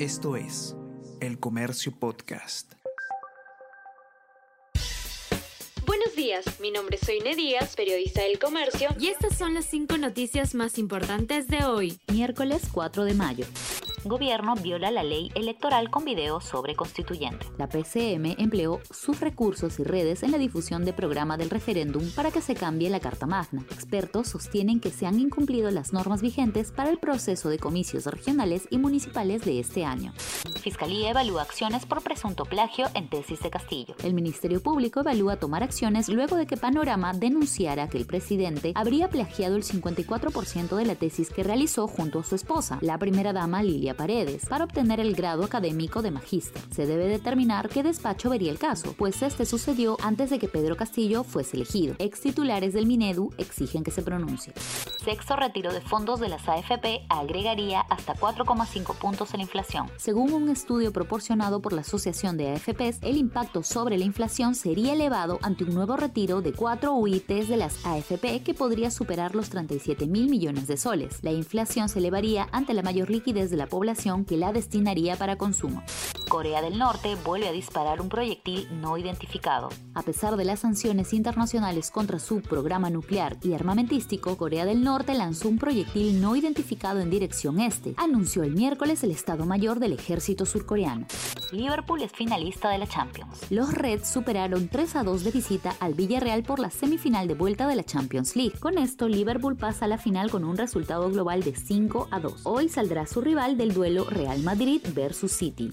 Esto es El Comercio Podcast. Buenos días, mi nombre es Soine Díaz, periodista del Comercio, y estas son las cinco noticias más importantes de hoy, miércoles 4 de mayo. Gobierno viola la ley electoral con video sobre constituyente. La PCM empleó sus recursos y redes en la difusión de programa del referéndum para que se cambie la Carta Magna. Expertos sostienen que se han incumplido las normas vigentes para el proceso de comicios regionales y municipales de este año. Fiscalía evalúa acciones por presunto plagio en tesis de Castillo. El Ministerio Público evalúa tomar acciones luego de que Panorama denunciara que el presidente habría plagiado el 54% de la tesis que realizó junto a su esposa, la primera dama Lilia Paredes para obtener el grado académico de magíster. Se debe determinar qué despacho vería el caso, pues este sucedió antes de que Pedro Castillo fuese elegido. Ex titulares del Minedu exigen que se pronuncie. Sexto retiro de fondos de las AFP agregaría hasta 4,5 puntos en la inflación. Según un estudio proporcionado por la Asociación de AFPs, el impacto sobre la inflación sería elevado ante un nuevo retiro de 4 UITs de las AFP que podría superar los 37 mil millones de soles. La inflación se elevaría ante la mayor liquidez de la que la destinaría para consumo. Corea del Norte vuelve a disparar un proyectil no identificado. A pesar de las sanciones internacionales contra su programa nuclear y armamentístico, Corea del Norte lanzó un proyectil no identificado en dirección este, anunció el miércoles el Estado Mayor del Ejército surcoreano. Liverpool es finalista de la Champions. Los Reds superaron 3 a 2 de visita al Villarreal por la semifinal de vuelta de la Champions League. Con esto, Liverpool pasa a la final con un resultado global de 5 a 2. Hoy saldrá su rival del duelo Real Madrid versus City.